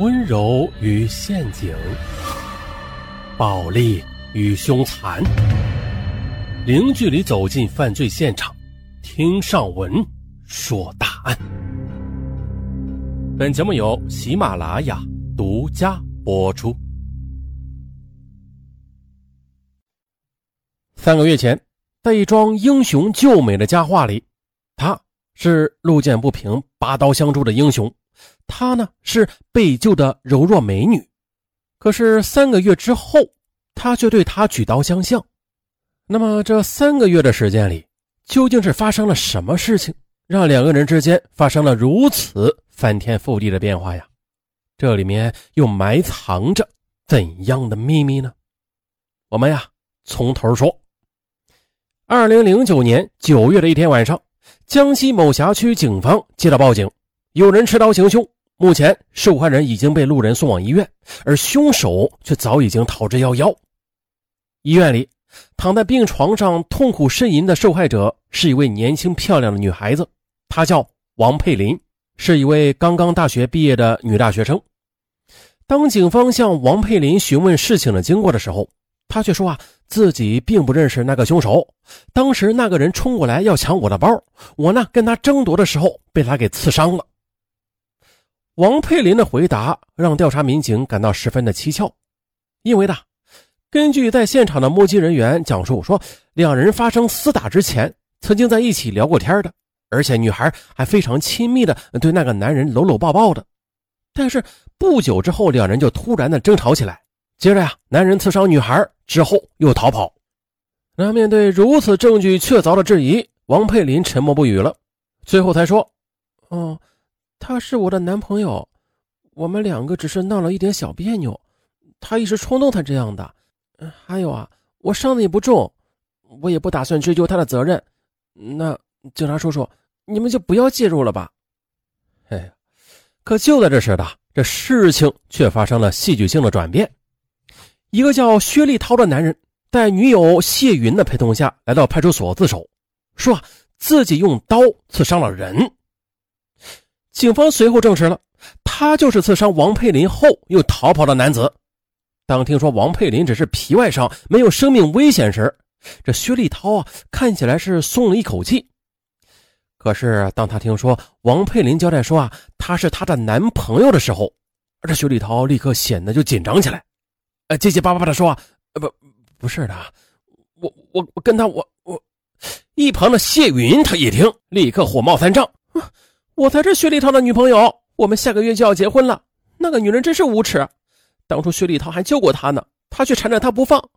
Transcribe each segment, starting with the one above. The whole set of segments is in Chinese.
温柔与陷阱，暴力与凶残，零距离走进犯罪现场，听上文说大案。本节目由喜马拉雅独家播出。三个月前，在一桩英雄救美的佳话里，他是路见不平拔刀相助的英雄。她呢是被救的柔弱美女，可是三个月之后，他却对她举刀相向。那么这三个月的时间里，究竟是发生了什么事情，让两个人之间发生了如此翻天覆地的变化呀？这里面又埋藏着怎样的秘密呢？我们呀从头说。二零零九年九月的一天晚上，江西某辖区警方接到报警。有人持刀行凶，目前受害人已经被路人送往医院，而凶手却早已经逃之夭夭。医院里躺在病床上痛苦呻吟的受害者是一位年轻漂亮的女孩子，她叫王佩林，是一位刚刚大学毕业的女大学生。当警方向王佩林询问事情的经过的时候，她却说啊，自己并不认识那个凶手，当时那个人冲过来要抢我的包，我呢跟他争夺的时候被他给刺伤了。王佩林的回答让调查民警感到十分的蹊跷，因为呢，根据在现场的目击人员讲述说，两人发生厮打之前曾经在一起聊过天的，而且女孩还非常亲密的对那个男人搂搂抱抱的。但是不久之后，两人就突然的争吵起来，接着呀，男人刺伤女孩之后又逃跑。那面对如此证据确凿的质疑，王佩林沉默不语了，最后才说：“哦。”他是我的男朋友，我们两个只是闹了一点小别扭，他一时冲动才这样的。还有啊，我伤的也不重，我也不打算追究他的责任。那警察叔叔，你们就不要介入了吧。哎，可就在这时的，这事情却发生了戏剧性的转变。一个叫薛立涛的男人，在女友谢云的陪同下来到派出所自首，说自己用刀刺伤了人。警方随后证实了，他就是刺伤王佩林后又逃跑的男子。当听说王佩林只是皮外伤，没有生命危险时，这薛立涛啊看起来是松了一口气。可是当他听说王佩林交代说啊他是他的男朋友的时候，这薛立涛立刻显得就紧张起来，呃结结巴巴的说：“呃不不是的，我我我跟他我我。”一旁的谢云他一听，立刻火冒三丈。我才是薛立涛的女朋友，我们下个月就要结婚了。那个女人真是无耻，当初薛立涛还救过她呢，她却缠着他不放。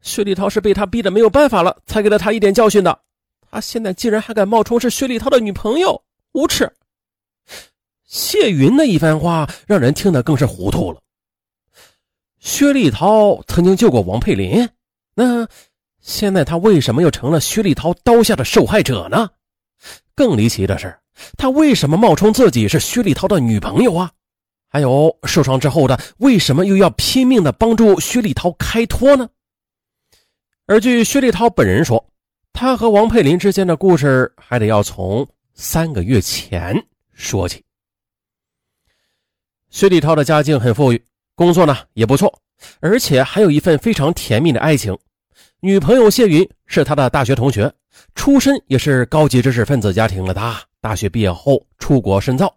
薛立涛是被他逼得没有办法了，才给了他一点教训的。他现在竟然还敢冒充是薛立涛的女朋友，无耻！谢云的一番话让人听得更是糊涂了。薛立涛曾经救过王佩林，那现在他为什么又成了薛立涛刀下的受害者呢？更离奇的是。他为什么冒充自己是薛立涛的女朋友啊？还有受伤之后的，为什么又要拼命的帮助薛立涛开脱呢？而据薛立涛本人说，他和王佩林之间的故事还得要从三个月前说起。薛立涛的家境很富裕，工作呢也不错，而且还有一份非常甜蜜的爱情。女朋友谢云是他的大学同学，出身也是高级知识分子家庭了的。大学毕业后出国深造，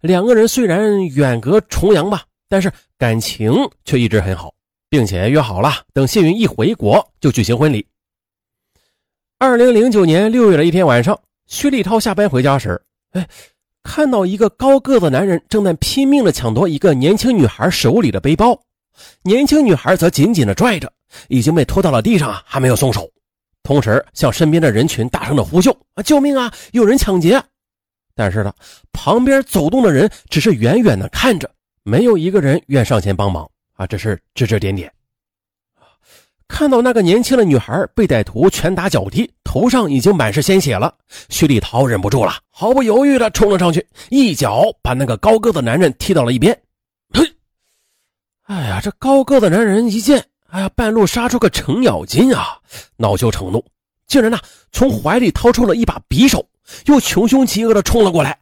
两个人虽然远隔重洋吧，但是感情却一直很好，并且约好了等谢云一回国就举行婚礼。二零零九年六月的一天晚上，薛立涛下班回家时，哎，看到一个高个子男人正在拼命的抢夺一个年轻女孩手里的背包，年轻女孩则紧紧的拽着，已经被拖到了地上啊，还没有松手，同时向身边的人群大声的呼救：“啊，救命啊！有人抢劫！”但是呢，旁边走动的人只是远远的看着，没有一个人愿上前帮忙啊，只是指指点点。看到那个年轻的女孩被歹徒拳打脚踢，头上已经满是鲜血了，徐立涛忍不住了，毫不犹豫的冲了上去，一脚把那个高个子男人踢到了一边。嘿，哎呀，这高个子男人一见，哎呀，半路杀出个程咬金啊，恼羞成怒，竟然呢从怀里掏出了一把匕首。又穷凶极恶的冲了过来，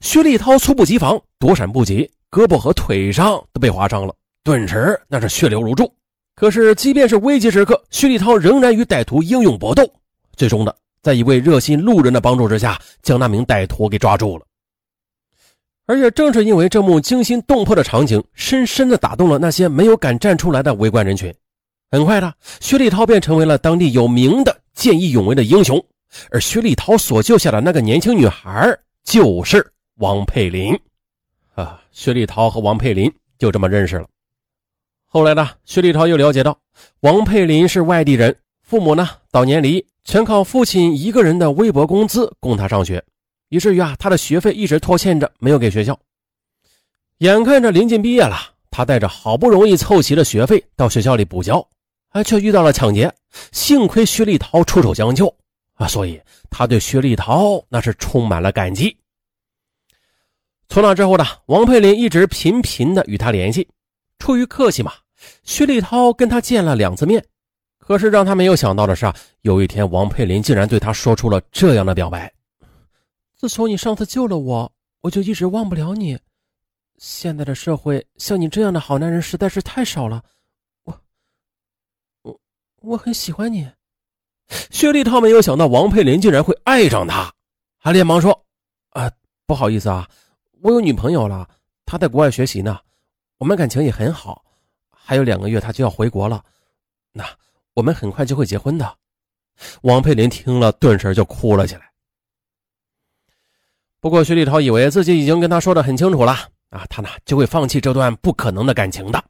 薛立涛猝不及防，躲闪不及，胳膊和腿上都被划伤了，顿时那是血流如注。可是，即便是危急时刻，薛立涛仍然与歹徒英勇搏斗，最终的在一位热心路人的帮助之下，将那名歹徒给抓住了。而也正是因为这幕惊心动魄的场景，深深的打动了那些没有敢站出来的围观人群。很快的，薛立涛便成为了当地有名的见义勇为的英雄。而薛立涛所救下的那个年轻女孩，就是王佩林。啊，薛立涛和王佩林就这么认识了。后来呢，薛立涛又了解到，王佩林是外地人，父母呢早年离，全靠父亲一个人的微薄工资供他上学，以至于啊，他的学费一直拖欠着，没有给学校。眼看着临近毕业了，他带着好不容易凑齐的学费到学校里补交，哎，却遇到了抢劫。幸亏薛立涛出手相救啊，所以他对薛立涛那是充满了感激。从那之后呢，王佩林一直频频的与他联系，出于客气嘛。薛立涛跟他见了两次面，可是让他没有想到的是啊，有一天王佩林竟然对他说出了这样的表白：“自从你上次救了我，我就一直忘不了你。现在的社会像你这样的好男人实在是太少了，我，我，我很喜欢你。”薛立涛没有想到王佩林竟然会爱上他，还连忙说：“啊，不好意思啊，我有女朋友了，她在国外学习呢，我们感情也很好。”还有两个月，他就要回国了。那我们很快就会结婚的。王佩林听了，顿时就哭了起来。不过，薛立涛以为自己已经跟他说的很清楚了啊，他呢就会放弃这段不可能的感情的。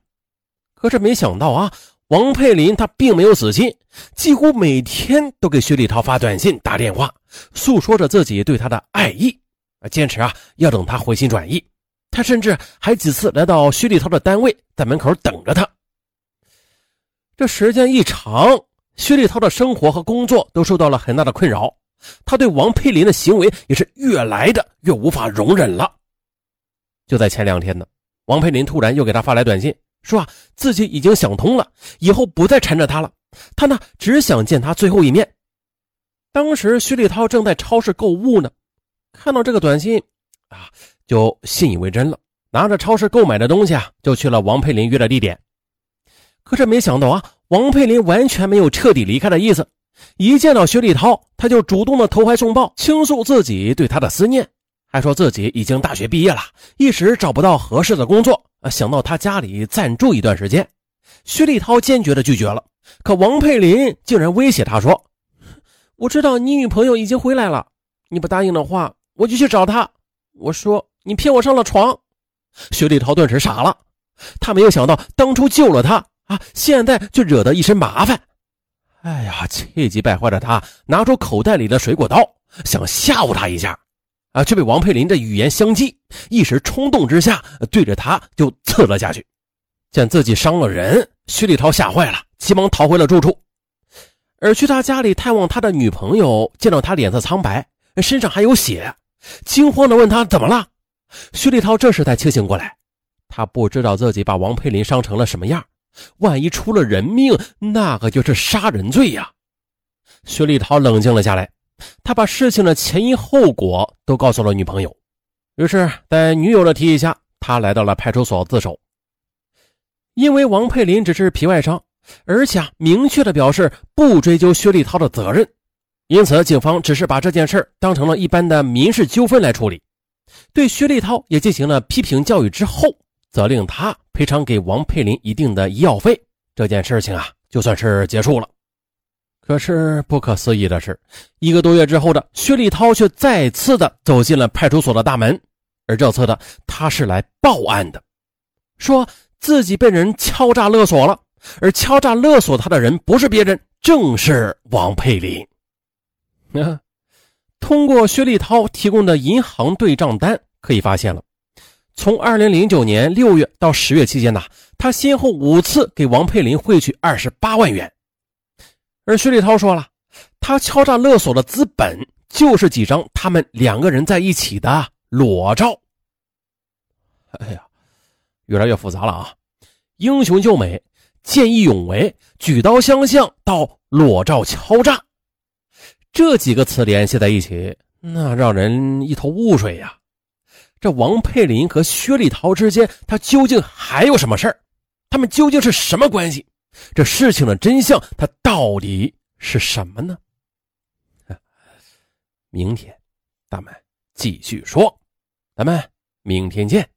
可是没想到啊，王佩林他并没有死心，几乎每天都给薛立涛发短信、打电话，诉说着自己对他的爱意啊，坚持啊要等他回心转意。他甚至还几次来到薛立涛的单位，在门口等着他。这时间一长，薛立涛的生活和工作都受到了很大的困扰，他对王佩林的行为也是越来的越无法容忍了。就在前两天呢，王佩林突然又给他发来短信，说啊自己已经想通了，以后不再缠着他了，他呢只想见他最后一面。当时薛立涛正在超市购物呢，看到这个短信，啊。就信以为真了，拿着超市购买的东西啊，就去了王佩林约的地点。可是没想到啊，王佩林完全没有彻底离开的意思。一见到薛立涛，他就主动的投怀送抱，倾诉自己对他的思念，还说自己已经大学毕业了，一时找不到合适的工作，想到他家里暂住一段时间。薛立涛坚决的拒绝了，可王佩林竟然威胁他说：“我知道你女朋友已经回来了，你不答应的话，我就去找她。”我说。你骗我上了床，薛立涛顿时傻了，他没有想到当初救了他啊，现在却惹得一身麻烦。哎呀，气急败坏的他拿出口袋里的水果刀，想吓唬他一下，啊，却被王佩林的语言相击，一时冲动之下对着他就刺了下去。见自己伤了人，薛立涛吓坏了，急忙逃回了住处。而去他家里探望他的女朋友，见到他脸色苍白，身上还有血，惊慌的问他怎么了。薛立涛这时才清醒过来，他不知道自己把王佩林伤成了什么样，万一出了人命，那可就是杀人罪呀！薛立涛冷静了下来，他把事情的前因后果都告诉了女朋友，于是，在女友的提议下，他来到了派出所自首。因为王佩林只是皮外伤，而且啊明确的表示不追究薛立涛的责任，因此警方只是把这件事当成了一般的民事纠纷来处理。对薛立涛也进行了批评教育之后，责令他赔偿给王佩林一定的医药费。这件事情啊，就算是结束了。可是不可思议的是，一个多月之后的薛立涛却再次的走进了派出所的大门，而这次的他是来报案的，说自己被人敲诈勒索了，而敲诈勒索他的人不是别人，正是王佩林。通过薛立涛提供的银行对账单，可以发现了，从二零零九年六月到十月期间呢，他先后五次给王佩林汇去二十八万元。而薛立涛说了，他敲诈勒索的资本就是几张他们两个人在一起的裸照。哎呀，越来越复杂了啊！英雄救美、见义勇为、举刀相向到裸照敲诈。这几个词联系在一起，那让人一头雾水呀。这王佩林和薛立涛之间，他究竟还有什么事儿？他们究竟是什么关系？这事情的真相，它到底是什么呢？明天咱们继续说，咱们明天见。